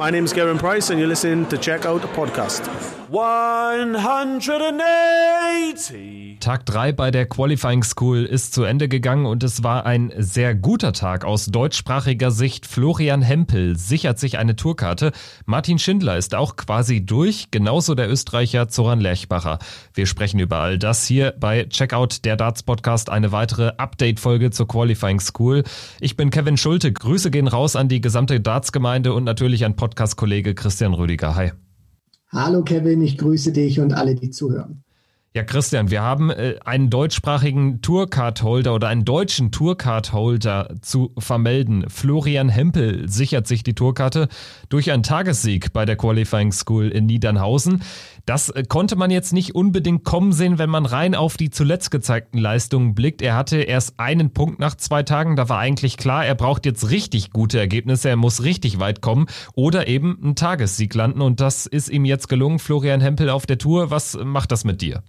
My name is Garen Price, and you're listening to Check Out the Podcast. 180. Tag 3 bei der Qualifying School ist zu Ende gegangen und es war ein sehr guter Tag aus deutschsprachiger Sicht. Florian Hempel sichert sich eine Tourkarte. Martin Schindler ist auch quasi durch, genauso der Österreicher Zoran Lerchbacher. Wir sprechen über all das hier bei Checkout der Darts Podcast, eine weitere Update-Folge zur Qualifying School. Ich bin Kevin Schulte. Grüße gehen raus an die gesamte Darts-Gemeinde und natürlich an Podcast-Kollege Christian Rüdiger. Hi. Hallo Kevin, ich grüße dich und alle, die zuhören. Ja, Christian, wir haben äh, einen deutschsprachigen Tourcard-Holder oder einen deutschen Tourcard-Holder zu vermelden. Florian Hempel sichert sich die Tourkarte durch einen Tagessieg bei der Qualifying School in Niedernhausen. Das äh, konnte man jetzt nicht unbedingt kommen sehen, wenn man rein auf die zuletzt gezeigten Leistungen blickt. Er hatte erst einen Punkt nach zwei Tagen. Da war eigentlich klar, er braucht jetzt richtig gute Ergebnisse. Er muss richtig weit kommen oder eben einen Tagessieg landen. Und das ist ihm jetzt gelungen. Florian Hempel auf der Tour. Was macht das mit dir?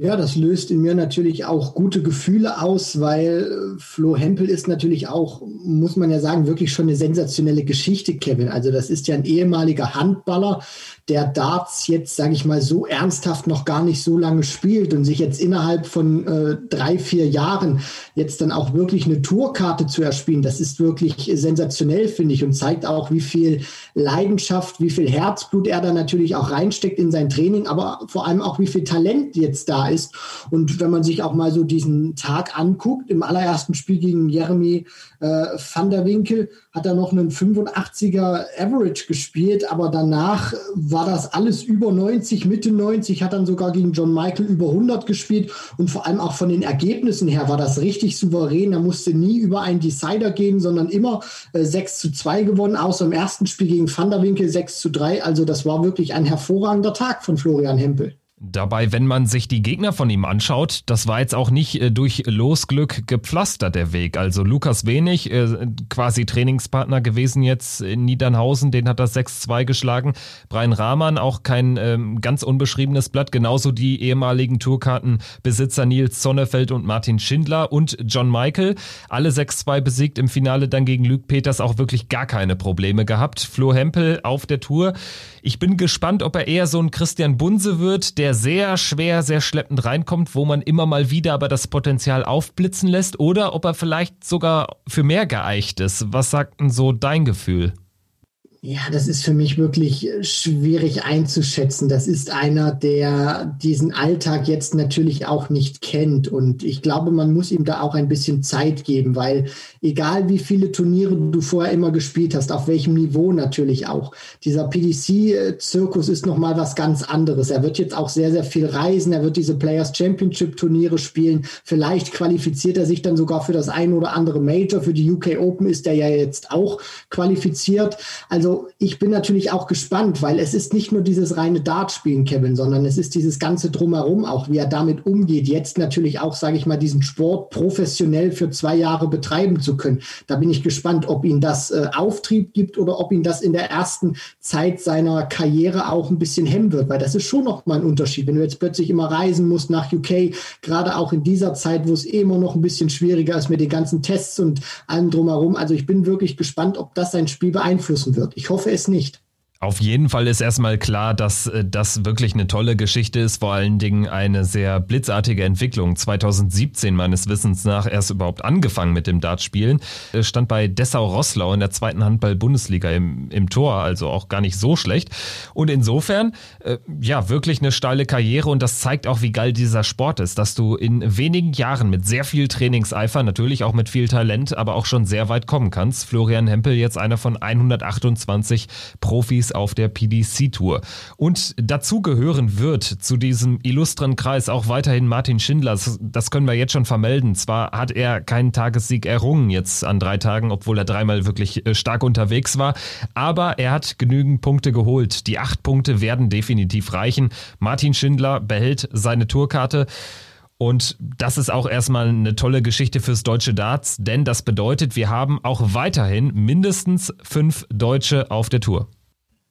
Ja, das löst in mir natürlich auch gute Gefühle aus, weil äh, Flo Hempel ist natürlich auch, muss man ja sagen, wirklich schon eine sensationelle Geschichte, Kevin. Also das ist ja ein ehemaliger Handballer, der Darts jetzt, sage ich mal, so ernsthaft noch gar nicht so lange spielt und sich jetzt innerhalb von äh, drei, vier Jahren jetzt dann auch wirklich eine Tourkarte zu erspielen, das ist wirklich sensationell, finde ich, und zeigt auch, wie viel Leidenschaft, wie viel Herzblut er da natürlich auch reinsteckt in sein Training, aber vor allem auch, wie viel Talent jetzt da ist. Und wenn man sich auch mal so diesen Tag anguckt, im allerersten Spiel gegen Jeremy äh, van der Winkel hat er noch einen 85er Average gespielt, aber danach war das alles über 90, Mitte 90, hat dann sogar gegen John Michael über 100 gespielt und vor allem auch von den Ergebnissen her war das richtig souverän. Er musste nie über einen Decider gehen, sondern immer äh, 6 zu 2 gewonnen, außer im ersten Spiel gegen Van der Winkel 6 zu 3. Also das war wirklich ein hervorragender Tag von Florian Hempel. Dabei, wenn man sich die Gegner von ihm anschaut, das war jetzt auch nicht äh, durch Losglück gepflastert der Weg. Also Lukas Wenig, äh, quasi Trainingspartner gewesen jetzt in Niedernhausen, den hat das 6-2 geschlagen. Brian Rahmann, auch kein ähm, ganz unbeschriebenes Blatt, genauso die ehemaligen Tourkartenbesitzer Nils Sonnefeld und Martin Schindler und John Michael. Alle 6-2 besiegt im Finale dann gegen Luke Peters auch wirklich gar keine Probleme gehabt. Flo Hempel auf der Tour. Ich bin gespannt, ob er eher so ein Christian Bunse wird, der sehr schwer, sehr schleppend reinkommt, wo man immer mal wieder aber das Potenzial aufblitzen lässt, oder ob er vielleicht sogar für mehr geeicht ist. Was sagt denn so dein Gefühl? Ja, das ist für mich wirklich äh, schwierig einzuschätzen. Das ist einer, der diesen Alltag jetzt natürlich auch nicht kennt. Und ich glaube, man muss ihm da auch ein bisschen Zeit geben, weil egal wie viele Turniere du vorher immer gespielt hast, auf welchem Niveau natürlich auch, dieser PDC-Zirkus ist nochmal was ganz anderes. Er wird jetzt auch sehr, sehr viel reisen. Er wird diese Players Championship Turniere spielen. Vielleicht qualifiziert er sich dann sogar für das ein oder andere Major. Für die UK Open ist er ja jetzt auch qualifiziert. Also ich bin natürlich auch gespannt, weil es ist nicht nur dieses reine Dartspielen, Kevin, sondern es ist dieses ganze Drumherum auch, wie er damit umgeht. Jetzt natürlich auch, sage ich mal, diesen Sport professionell für zwei Jahre betreiben zu können. Da bin ich gespannt, ob ihn das äh, Auftrieb gibt oder ob ihn das in der ersten Zeit seiner Karriere auch ein bisschen hemmen wird, weil das ist schon noch mal ein Unterschied. Wenn du jetzt plötzlich immer reisen musst nach UK, gerade auch in dieser Zeit, wo es immer noch ein bisschen schwieriger ist mit den ganzen Tests und allem drumherum. Also ich bin wirklich gespannt, ob das sein Spiel beeinflussen wird. Ich ich hoffe es nicht. Auf jeden Fall ist erstmal klar, dass äh, das wirklich eine tolle Geschichte ist, vor allen Dingen eine sehr blitzartige Entwicklung. 2017 meines Wissens nach erst überhaupt angefangen mit dem Dartspielen. Stand bei Dessau-Rosslau in der zweiten Handball-Bundesliga im, im Tor, also auch gar nicht so schlecht. Und insofern, äh, ja, wirklich eine steile Karriere und das zeigt auch, wie geil dieser Sport ist, dass du in wenigen Jahren mit sehr viel Trainingseifer, natürlich auch mit viel Talent, aber auch schon sehr weit kommen kannst. Florian Hempel jetzt einer von 128 Profis auf der PDC-Tour. Und dazu gehören wird zu diesem illustren Kreis auch weiterhin Martin Schindler. Das, können wir jetzt schon vermelden. Zwar hat er keinen Tagessieg errungen jetzt an drei Tagen, obwohl er dreimal wirklich äh, stark unterwegs war, aber er hat genügend Punkte geholt. Die acht Punkte werden definitiv reichen. Martin Schindler behält seine Tourkarte. Und das ist auch erstmal eine tolle Geschichte fürs deutsche Darts, denn das bedeutet, wir haben auch weiterhin mindestens fünf Deutsche auf der Tour.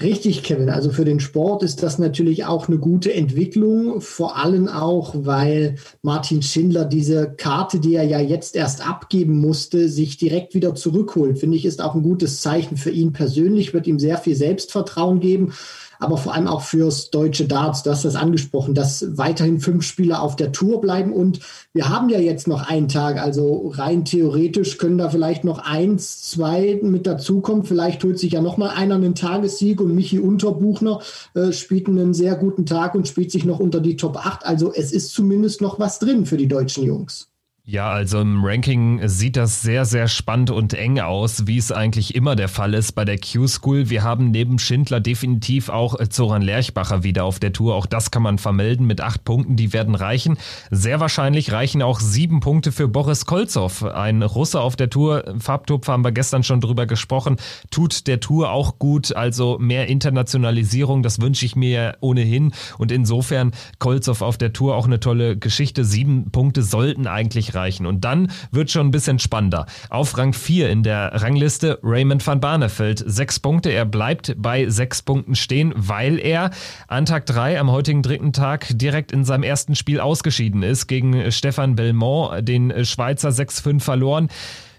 Richtig, Kevin. Also für den Sport ist das natürlich auch eine gute Entwicklung, vor allem auch, weil Martin Schindler diese Karte, die er ja jetzt erst abgeben musste, sich direkt wieder zurückholt. Finde ich, ist auch ein gutes Zeichen für ihn persönlich, wird ihm sehr viel Selbstvertrauen geben aber vor allem auch fürs deutsche Darts. Du hast das angesprochen, dass weiterhin fünf Spieler auf der Tour bleiben. Und wir haben ja jetzt noch einen Tag, also rein theoretisch können da vielleicht noch eins, zwei mit dazukommen. Vielleicht holt sich ja noch mal einer einen Tagessieg und Michi Unterbuchner äh, spielt einen sehr guten Tag und spielt sich noch unter die Top 8. Also es ist zumindest noch was drin für die deutschen Jungs. Ja, also im Ranking sieht das sehr, sehr spannend und eng aus, wie es eigentlich immer der Fall ist bei der Q-School. Wir haben neben Schindler definitiv auch Zoran Lerchbacher wieder auf der Tour. Auch das kann man vermelden mit acht Punkten, die werden reichen. Sehr wahrscheinlich reichen auch sieben Punkte für Boris Kolzow, ein Russe auf der Tour. Farbtupf haben wir gestern schon drüber gesprochen. Tut der Tour auch gut, also mehr Internationalisierung, das wünsche ich mir ohnehin. Und insofern Kolzow auf der Tour auch eine tolle Geschichte. Sieben Punkte sollten eigentlich reichen. Und dann wird schon ein bisschen spannender. Auf Rang 4 in der Rangliste Raymond van Barneveld. Sechs Punkte. Er bleibt bei sechs Punkten stehen, weil er an Tag 3 am heutigen dritten Tag direkt in seinem ersten Spiel ausgeschieden ist gegen Stefan Belmont, den Schweizer 6-5 verloren.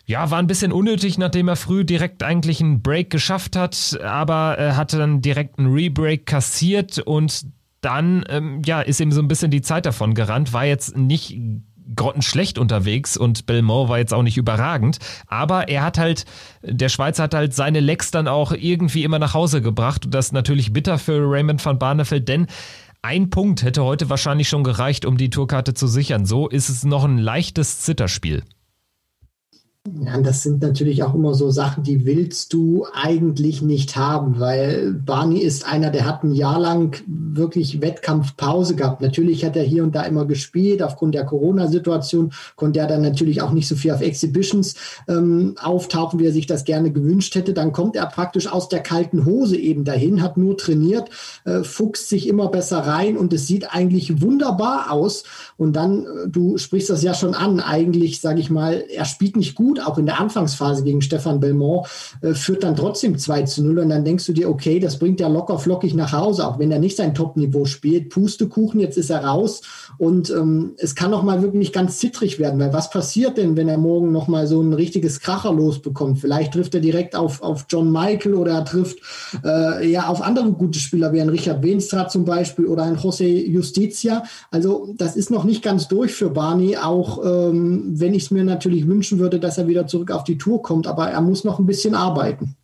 Ja, war ein bisschen unnötig, nachdem er früh direkt eigentlich einen Break geschafft hat, aber er hatte dann direkt einen Rebreak kassiert und dann ähm, ja, ist ihm so ein bisschen die Zeit davon gerannt, war jetzt nicht grottenschlecht unterwegs und Belmont war jetzt auch nicht überragend, aber er hat halt, der Schweizer hat halt seine Lecks dann auch irgendwie immer nach Hause gebracht und das ist natürlich bitter für Raymond van Barneveld, denn ein Punkt hätte heute wahrscheinlich schon gereicht, um die Tourkarte zu sichern. So ist es noch ein leichtes Zitterspiel. Ja, das sind natürlich auch immer so Sachen, die willst du eigentlich nicht haben, weil Barney ist einer, der hat ein Jahr lang wirklich Wettkampfpause gehabt. Natürlich hat er hier und da immer gespielt. Aufgrund der Corona-Situation konnte er dann natürlich auch nicht so viel auf Exhibitions ähm, auftauchen, wie er sich das gerne gewünscht hätte. Dann kommt er praktisch aus der kalten Hose eben dahin, hat nur trainiert, äh, fuchst sich immer besser rein und es sieht eigentlich wunderbar aus. Und dann, äh, du sprichst das ja schon an, eigentlich, sage ich mal, er spielt nicht gut gut, auch in der Anfangsphase gegen Stefan Belmont, äh, führt dann trotzdem 2 zu 0 und dann denkst du dir, okay, das bringt er locker flockig nach Hause, auch wenn er nicht sein Top-Niveau spielt. Pustekuchen, jetzt ist er raus und ähm, es kann noch mal wirklich ganz zittrig werden, weil was passiert denn, wenn er morgen noch mal so ein richtiges Kracher losbekommt? Vielleicht trifft er direkt auf, auf John Michael oder er trifft äh, ja auf andere gute Spieler wie ein Richard Wenstra zum Beispiel oder ein José Justicia. Also das ist noch nicht ganz durch für Barney, auch ähm, wenn ich es mir natürlich wünschen würde, dass er wieder zurück auf die Tour kommt, aber er muss noch ein bisschen arbeiten.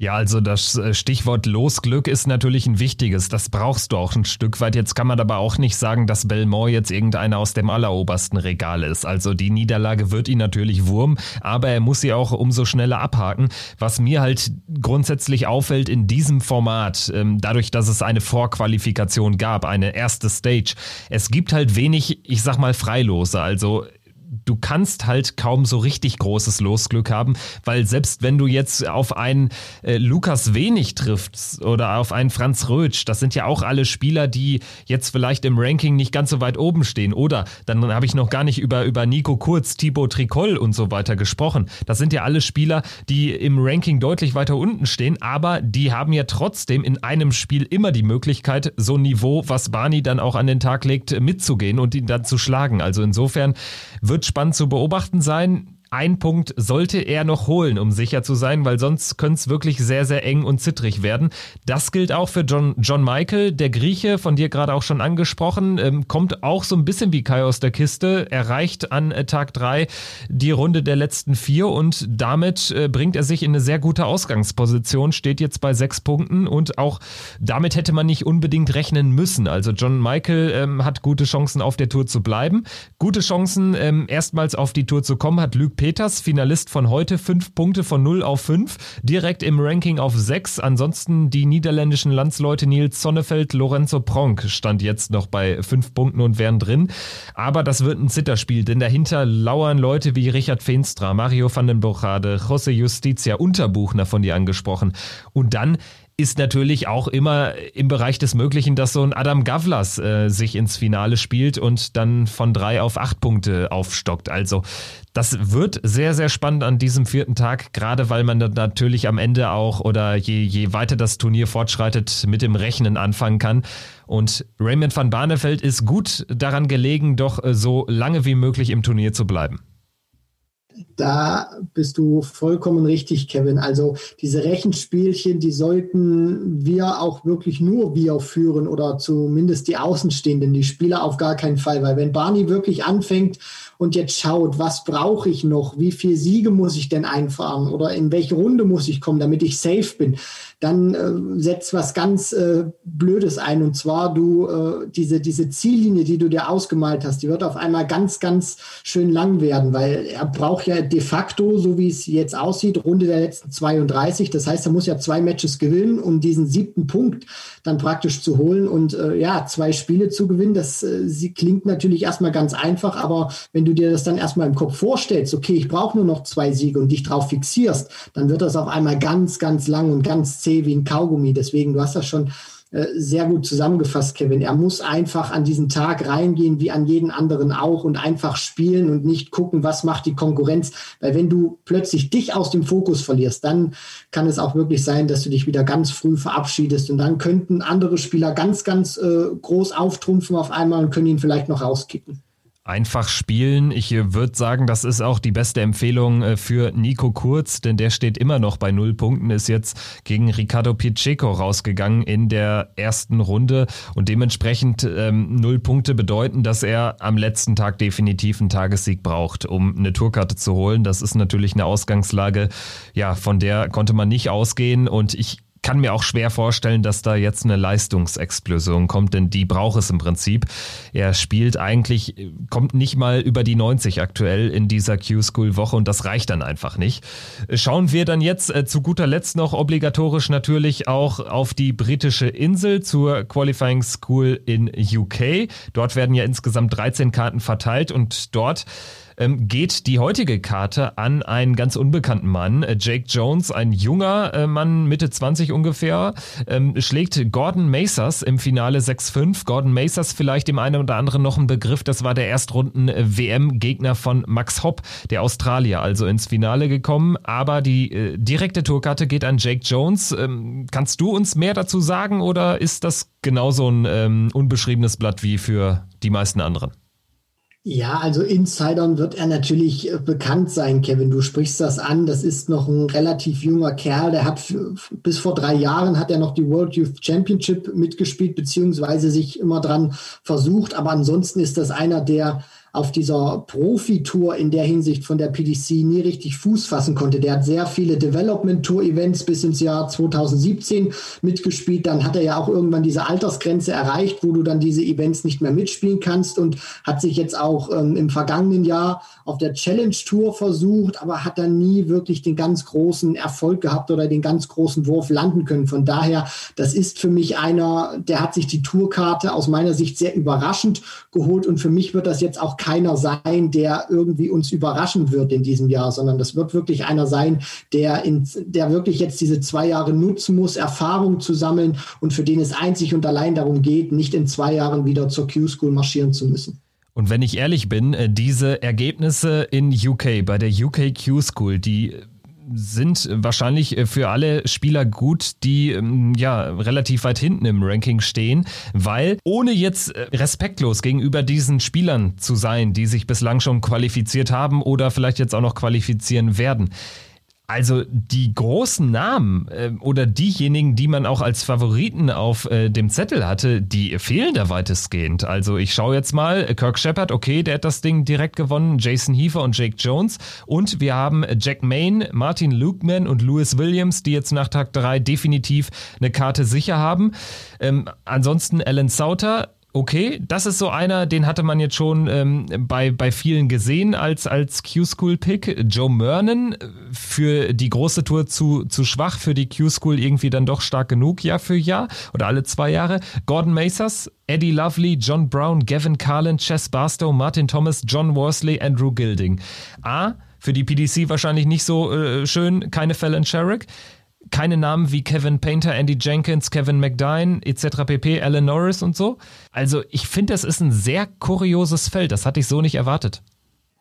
Ja, also das äh, Stichwort Losglück ist natürlich ein wichtiges. Das brauchst du auch ein Stück weit. Jetzt kann man aber auch nicht sagen, dass Belmont jetzt irgendeiner aus dem allerobersten Regal ist. Also die Niederlage wird ihn natürlich wurm, aber er muss sie auch umso schneller abhaken. Was mir halt grundsätzlich auffällt in diesem Format, ähm, dadurch, dass es eine Vorqualifikation gab, eine erste Stage, es gibt halt wenig, ich sag mal, Freilose. Also du kannst halt kaum so richtig großes Losglück haben, weil selbst wenn du jetzt auf einen äh, Lukas Wenig triffst oder auf einen Franz Rötsch, das sind ja auch alle Spieler, die jetzt vielleicht im Ranking nicht ganz so weit oben stehen. Oder dann habe ich noch gar nicht über, über Nico Kurz, Thibaut Tricol und so weiter gesprochen. Das sind ja alle Spieler, die im Ranking deutlich weiter unten stehen, aber die haben ja trotzdem in einem Spiel immer die Möglichkeit, so ein Niveau, was Barney dann auch an den Tag legt, mitzugehen und ihn dann zu schlagen. Also insofern wird wird spannend zu beobachten sein. Ein Punkt sollte er noch holen, um sicher zu sein, weil sonst könnte es wirklich sehr, sehr eng und zittrig werden. Das gilt auch für John, John Michael, der Grieche, von dir gerade auch schon angesprochen, ähm, kommt auch so ein bisschen wie Kai aus der Kiste, erreicht an äh, Tag drei die Runde der letzten vier und damit äh, bringt er sich in eine sehr gute Ausgangsposition, steht jetzt bei sechs Punkten und auch damit hätte man nicht unbedingt rechnen müssen. Also John Michael ähm, hat gute Chancen auf der Tour zu bleiben, gute Chancen ähm, erstmals auf die Tour zu kommen, hat Luke Peters, Finalist von heute, fünf Punkte von 0 auf 5, direkt im Ranking auf 6. Ansonsten die niederländischen Landsleute Nils Sonnefeld, Lorenzo Pronk stand jetzt noch bei fünf Punkten und wären drin. Aber das wird ein Zitterspiel, denn dahinter lauern Leute wie Richard Feenstra, Mario van den Bochade, José Justitia, Unterbuchner von dir angesprochen. Und dann ist natürlich auch immer im Bereich des Möglichen, dass so ein Adam Gavlas äh, sich ins Finale spielt und dann von drei auf acht Punkte aufstockt. Also das wird sehr, sehr spannend an diesem vierten Tag, gerade weil man natürlich am Ende auch oder je, je weiter das Turnier fortschreitet, mit dem Rechnen anfangen kann. Und Raymond van Barneveld ist gut daran gelegen, doch äh, so lange wie möglich im Turnier zu bleiben. Da bist du vollkommen richtig, Kevin. Also diese Rechenspielchen, die sollten wir auch wirklich nur wir führen oder zumindest die Außenstehenden, die Spieler auf gar keinen Fall. Weil wenn Barney wirklich anfängt und jetzt schaut, was brauche ich noch, wie viele Siege muss ich denn einfahren oder in welche Runde muss ich kommen, damit ich safe bin, dann äh, setzt was ganz äh, Blödes ein. Und zwar du, äh, diese, diese Ziellinie, die du dir ausgemalt hast, die wird auf einmal ganz, ganz schön lang werden, weil er braucht ja de facto, so wie es jetzt aussieht, Runde der letzten 32. Das heißt, er muss ja zwei Matches gewinnen, um diesen siebten Punkt dann praktisch zu holen. Und äh, ja, zwei Spiele zu gewinnen, das äh, sie klingt natürlich erstmal ganz einfach, aber wenn du dir das dann erstmal im Kopf vorstellst, okay, ich brauche nur noch zwei Siege und dich drauf fixierst, dann wird das auf einmal ganz, ganz lang und ganz zäh wie ein Kaugummi. Deswegen, du hast das schon äh, sehr gut zusammengefasst, Kevin. Er muss einfach an diesen Tag reingehen, wie an jeden anderen auch, und einfach spielen und nicht gucken, was macht die Konkurrenz. Weil wenn du plötzlich dich aus dem Fokus verlierst, dann kann es auch wirklich sein, dass du dich wieder ganz früh verabschiedest und dann könnten andere Spieler ganz, ganz äh, groß auftrumpfen auf einmal und können ihn vielleicht noch rauskicken einfach spielen. Ich äh, würde sagen, das ist auch die beste Empfehlung äh, für Nico Kurz, denn der steht immer noch bei null Punkten, ist jetzt gegen Ricardo Picheco rausgegangen in der ersten Runde und dementsprechend ähm, null Punkte bedeuten, dass er am letzten Tag definitiv einen Tagessieg braucht, um eine Tourkarte zu holen. Das ist natürlich eine Ausgangslage, ja, von der konnte man nicht ausgehen und ich kann mir auch schwer vorstellen, dass da jetzt eine Leistungsexplosion kommt, denn die braucht es im Prinzip. Er spielt eigentlich, kommt nicht mal über die 90 aktuell in dieser Q-School-Woche und das reicht dann einfach nicht. Schauen wir dann jetzt äh, zu guter Letzt noch obligatorisch natürlich auch auf die britische Insel zur Qualifying School in UK. Dort werden ja insgesamt 13 Karten verteilt und dort ähm, geht die heutige Karte an einen ganz unbekannten Mann. Äh, Jake Jones, ein junger äh, Mann, Mitte 20 ungefähr, ähm, schlägt Gordon Macers im Finale 6-5. Gordon Macers vielleicht dem einen oder anderen noch ein Begriff. Das war der Erstrunden-WM-Gegner von Max Hopp, der Australier, also ins Finale gekommen. Aber die äh, direkte Tourkarte geht an Jake Jones. Ähm, kannst du uns mehr dazu sagen oder ist das genauso ein ähm, unbeschriebenes Blatt wie für die meisten anderen? Ja, also Insidern wird er natürlich äh, bekannt sein, Kevin. Du sprichst das an. Das ist noch ein relativ junger Kerl. Der hat bis vor drei Jahren hat er noch die World Youth Championship mitgespielt, beziehungsweise sich immer dran versucht. Aber ansonsten ist das einer, der auf dieser Profitour in der Hinsicht von der PDC nie richtig Fuß fassen konnte. Der hat sehr viele Development Tour Events bis ins Jahr 2017 mitgespielt. Dann hat er ja auch irgendwann diese Altersgrenze erreicht, wo du dann diese Events nicht mehr mitspielen kannst und hat sich jetzt auch ähm, im vergangenen Jahr auf der Challenge Tour versucht, aber hat dann nie wirklich den ganz großen Erfolg gehabt oder den ganz großen Wurf landen können. Von daher, das ist für mich einer, der hat sich die Tourkarte aus meiner Sicht sehr überraschend geholt und für mich wird das jetzt auch keiner sein, der irgendwie uns überraschen wird in diesem Jahr, sondern das wird wirklich einer sein, der, in, der wirklich jetzt diese zwei Jahre nutzen muss, Erfahrung zu sammeln und für den es einzig und allein darum geht, nicht in zwei Jahren wieder zur Q-School marschieren zu müssen. Und wenn ich ehrlich bin, äh, diese Ergebnisse in UK, bei der UK Q-School, die sind wahrscheinlich äh, für alle Spieler gut, die ähm, ja relativ weit hinten im Ranking stehen, weil ohne jetzt äh, respektlos gegenüber diesen Spielern zu sein, die sich bislang schon qualifiziert haben oder vielleicht jetzt auch noch qualifizieren werden, also die großen Namen äh, oder diejenigen, die man auch als Favoriten auf äh, dem Zettel hatte, die fehlen da weitestgehend. Also ich schaue jetzt mal, Kirk Shepard, okay, der hat das Ding direkt gewonnen, Jason Heaver und Jake Jones. Und wir haben Jack Main, Martin Lukeman und Lewis Williams, die jetzt nach Tag 3 definitiv eine Karte sicher haben. Ähm, ansonsten Alan Sauter, okay, das ist so einer, den hatte man jetzt schon ähm, bei, bei vielen gesehen als, als Q-School-Pick. Joe Mernon für die große Tour zu, zu schwach, für die Q-School irgendwie dann doch stark genug Jahr für Jahr oder alle zwei Jahre. Gordon Macers, Eddie Lovely, John Brown, Gavin Carlin, Chess Barstow, Martin Thomas, John Worsley, Andrew Gilding. A, für die PDC wahrscheinlich nicht so äh, schön, keine Fallon Sherrick. Keine Namen wie Kevin Painter, Andy Jenkins, Kevin McDine etc. pp, Alan Norris und so. Also ich finde, das ist ein sehr kurioses Feld. Das hatte ich so nicht erwartet.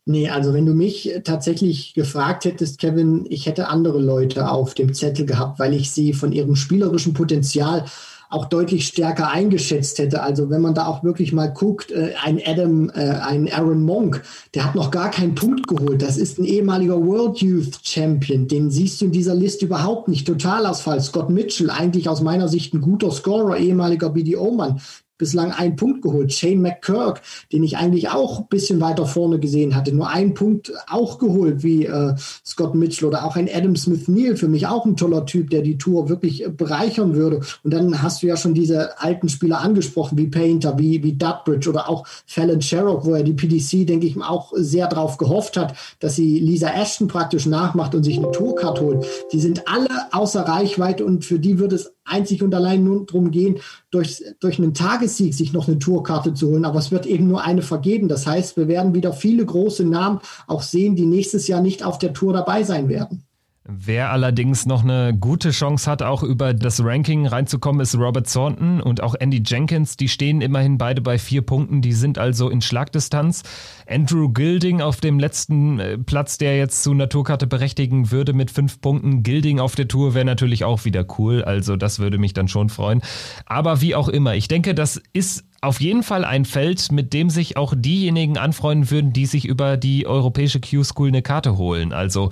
Nee, also wenn du mich tatsächlich gefragt hättest, Kevin, ich hätte andere Leute auf dem Zettel gehabt, weil ich sie von ihrem spielerischen Potenzial auch deutlich stärker eingeschätzt hätte. Also wenn man da auch wirklich mal guckt, äh, ein Adam, äh, ein Aaron Monk, der hat noch gar keinen Punkt geholt. Das ist ein ehemaliger World Youth Champion. Den siehst du in dieser Liste überhaupt nicht. Totalausfall. Scott Mitchell, eigentlich aus meiner Sicht ein guter Scorer, ehemaliger BDO-Mann bislang einen Punkt geholt. Shane McKirk, den ich eigentlich auch ein bisschen weiter vorne gesehen hatte, nur einen Punkt auch geholt wie äh, Scott Mitchell oder auch ein Adam Smith Neal, für mich auch ein toller Typ, der die Tour wirklich bereichern würde. Und dann hast du ja schon diese alten Spieler angesprochen, wie Painter, wie, wie Dudbridge oder auch Fallon Sherrock, wo er die PDC, denke ich, auch sehr drauf gehofft hat, dass sie Lisa Ashton praktisch nachmacht und sich eine Tourcard holt. Die sind alle außer Reichweite und für die wird es einzig und allein nur darum gehen, durch, durch einen Tagessieg sich noch eine Tourkarte zu holen. Aber es wird eben nur eine vergeben. Das heißt, wir werden wieder viele große Namen auch sehen, die nächstes Jahr nicht auf der Tour dabei sein werden. Wer allerdings noch eine gute Chance hat, auch über das Ranking reinzukommen, ist Robert Thornton und auch Andy Jenkins. Die stehen immerhin beide bei vier Punkten. Die sind also in Schlagdistanz. Andrew Gilding auf dem letzten äh, Platz, der jetzt zu Naturkarte berechtigen würde mit fünf Punkten. Gilding auf der Tour wäre natürlich auch wieder cool. Also das würde mich dann schon freuen. Aber wie auch immer, ich denke, das ist auf jeden Fall ein Feld, mit dem sich auch diejenigen anfreunden würden, die sich über die europäische Q-School eine Karte holen. Also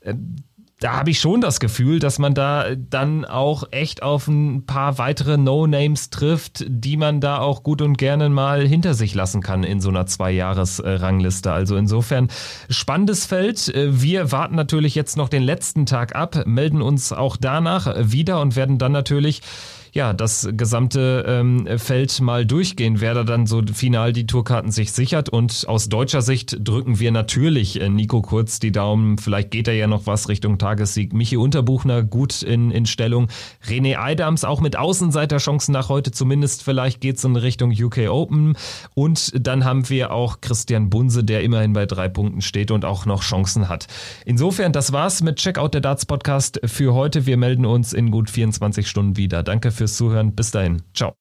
äh, da habe ich schon das Gefühl, dass man da dann auch echt auf ein paar weitere No-Names trifft, die man da auch gut und gerne mal hinter sich lassen kann in so einer Zwei-Jahres-Rangliste. Also insofern spannendes Feld. Wir warten natürlich jetzt noch den letzten Tag ab, melden uns auch danach wieder und werden dann natürlich ja, das gesamte ähm, Feld mal durchgehen, wer da dann so final die Tourkarten sich sichert. Und aus deutscher Sicht drücken wir natürlich äh, Nico Kurz die Daumen. Vielleicht geht er ja noch was Richtung Tagessieg. Michi Unterbuchner gut in, in Stellung. René Eidams auch mit Außenseiterchancen nach heute zumindest. Vielleicht geht's in Richtung UK Open. Und dann haben wir auch Christian Bunse, der immerhin bei drei Punkten steht und auch noch Chancen hat. Insofern, das war's mit Checkout der Darts Podcast für heute. Wir melden uns in gut 24 Stunden wieder. Danke für fürs Zuhören. Bis dahin. Ciao.